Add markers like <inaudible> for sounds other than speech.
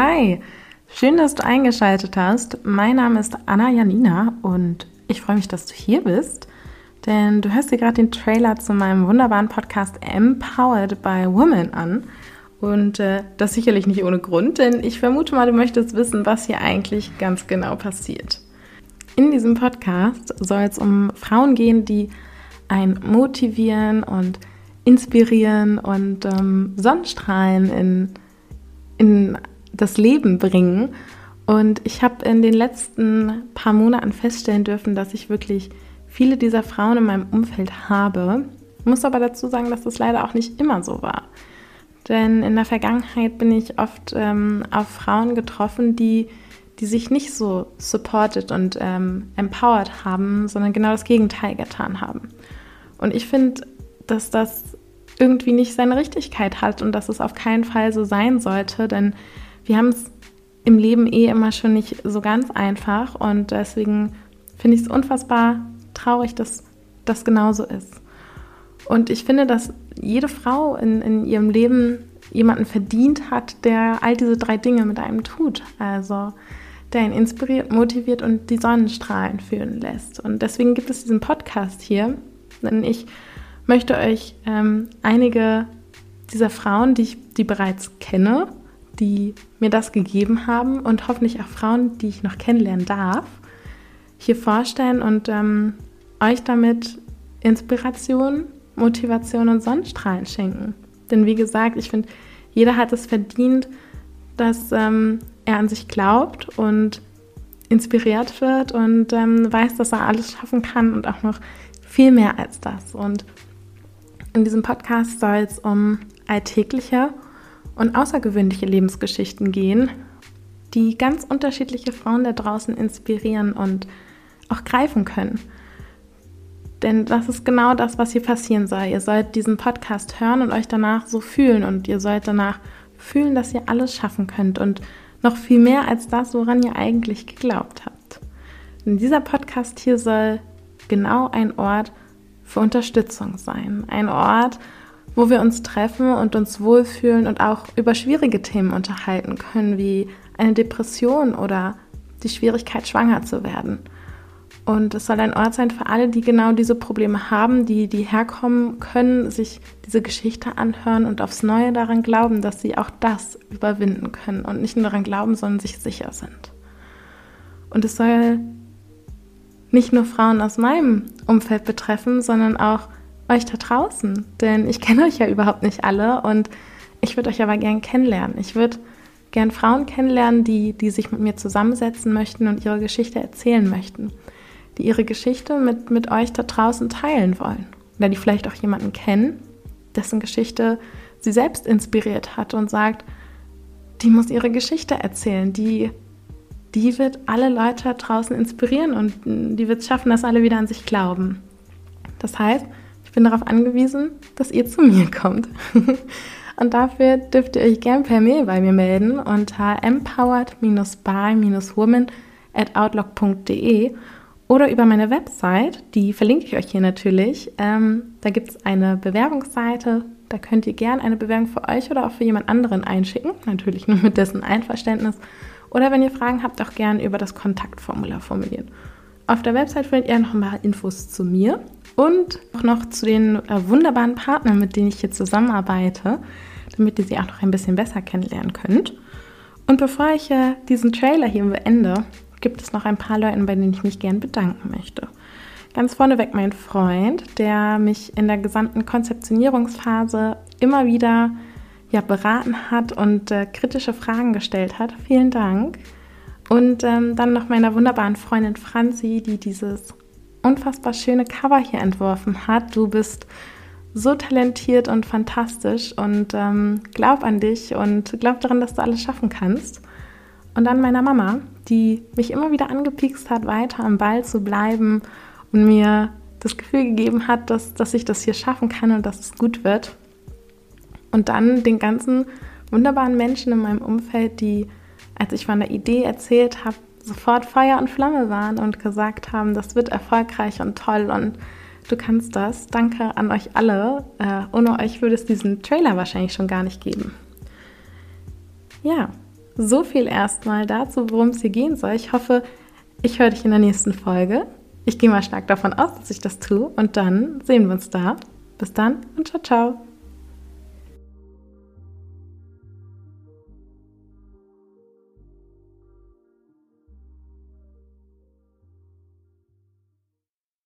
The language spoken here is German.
Hi, schön, dass du eingeschaltet hast. Mein Name ist Anna Janina und ich freue mich, dass du hier bist, denn du hörst dir gerade den Trailer zu meinem wunderbaren Podcast Empowered by Women an. Und äh, das sicherlich nicht ohne Grund, denn ich vermute mal, du möchtest wissen, was hier eigentlich ganz genau passiert. In diesem Podcast soll es um Frauen gehen, die ein motivieren und inspirieren und ähm, Sonnenstrahlen in, in das Leben bringen. Und ich habe in den letzten paar Monaten feststellen dürfen, dass ich wirklich viele dieser Frauen in meinem Umfeld habe. Ich muss aber dazu sagen, dass das leider auch nicht immer so war. Denn in der Vergangenheit bin ich oft ähm, auf Frauen getroffen, die, die sich nicht so supported und ähm, empowered haben, sondern genau das Gegenteil getan haben. Und ich finde, dass das irgendwie nicht seine Richtigkeit hat und dass es auf keinen Fall so sein sollte, denn wir haben es im Leben eh immer schon nicht so ganz einfach und deswegen finde ich es unfassbar traurig, dass das genauso ist. Und ich finde, dass jede Frau in, in ihrem Leben jemanden verdient hat, der all diese drei Dinge mit einem tut. Also der ihn inspiriert, motiviert und die Sonnenstrahlen fühlen lässt. Und deswegen gibt es diesen Podcast hier, denn ich möchte euch ähm, einige dieser Frauen, die ich die bereits kenne, die mir das gegeben haben und hoffentlich auch Frauen, die ich noch kennenlernen darf, hier vorstellen und ähm, euch damit Inspiration, Motivation und Sonnenstrahlen schenken. Denn wie gesagt, ich finde, jeder hat es verdient, dass ähm, er an sich glaubt und inspiriert wird und ähm, weiß, dass er alles schaffen kann und auch noch viel mehr als das. Und in diesem Podcast soll es um alltägliche und außergewöhnliche Lebensgeschichten gehen, die ganz unterschiedliche Frauen da draußen inspirieren und auch greifen können. Denn das ist genau das, was hier passieren soll. Ihr sollt diesen Podcast hören und euch danach so fühlen und ihr sollt danach fühlen, dass ihr alles schaffen könnt und noch viel mehr als das, woran ihr eigentlich geglaubt habt. Denn dieser Podcast hier soll genau ein Ort für Unterstützung sein. Ein Ort, wo wir uns treffen und uns wohlfühlen und auch über schwierige Themen unterhalten können, wie eine Depression oder die Schwierigkeit, schwanger zu werden. Und es soll ein Ort sein für alle, die genau diese Probleme haben, die, die herkommen können, sich diese Geschichte anhören und aufs Neue daran glauben, dass sie auch das überwinden können und nicht nur daran glauben, sondern sich sicher sind. Und es soll nicht nur Frauen aus meinem Umfeld betreffen, sondern auch euch da draußen. Denn ich kenne euch ja überhaupt nicht alle und ich würde euch aber gern kennenlernen. Ich würde gern Frauen kennenlernen, die, die sich mit mir zusammensetzen möchten und ihre Geschichte erzählen möchten. Die ihre Geschichte mit, mit euch da draußen teilen wollen. Oder die vielleicht auch jemanden kennen, dessen Geschichte sie selbst inspiriert hat und sagt, die muss ihre Geschichte erzählen, die, die wird alle Leute da draußen inspirieren und die wird es schaffen, dass alle wieder an sich glauben. Das heißt, bin darauf angewiesen, dass ihr zu mir kommt. <laughs> Und dafür dürft ihr euch gern per Mail bei mir melden unter empowered-by-woman at outlook.de oder über meine Website, die verlinke ich euch hier natürlich. Ähm, da gibt es eine Bewerbungsseite, da könnt ihr gern eine Bewerbung für euch oder auch für jemand anderen einschicken, natürlich nur mit dessen Einverständnis. Oder wenn ihr Fragen habt, auch gern über das Kontaktformular formulieren. Auf der Website findet ihr noch mal Infos zu mir und auch noch zu den äh, wunderbaren Partnern, mit denen ich hier zusammenarbeite, damit ihr sie auch noch ein bisschen besser kennenlernen könnt. Und bevor ich äh, diesen Trailer hier beende, gibt es noch ein paar Leute, bei denen ich mich gern bedanken möchte. Ganz vorneweg mein Freund, der mich in der gesamten Konzeptionierungsphase immer wieder ja, beraten hat und äh, kritische Fragen gestellt hat. Vielen Dank. Und ähm, dann noch meiner wunderbaren Freundin Franzi, die dieses unfassbar schöne Cover hier entworfen hat. Du bist so talentiert und fantastisch und ähm, glaub an dich und glaub daran, dass du alles schaffen kannst. Und dann meiner Mama, die mich immer wieder angepiekst hat, weiter am Ball zu bleiben und mir das Gefühl gegeben hat, dass, dass ich das hier schaffen kann und dass es gut wird. Und dann den ganzen wunderbaren Menschen in meinem Umfeld, die als ich von der Idee erzählt habe, sofort Feuer und Flamme waren und gesagt haben, das wird erfolgreich und toll und du kannst das. Danke an euch alle. Äh, ohne euch würde es diesen Trailer wahrscheinlich schon gar nicht geben. Ja, so viel erstmal dazu, worum es hier gehen soll. Ich hoffe, ich höre dich in der nächsten Folge. Ich gehe mal stark davon aus, dass ich das tue und dann sehen wir uns da. Bis dann und ciao, ciao.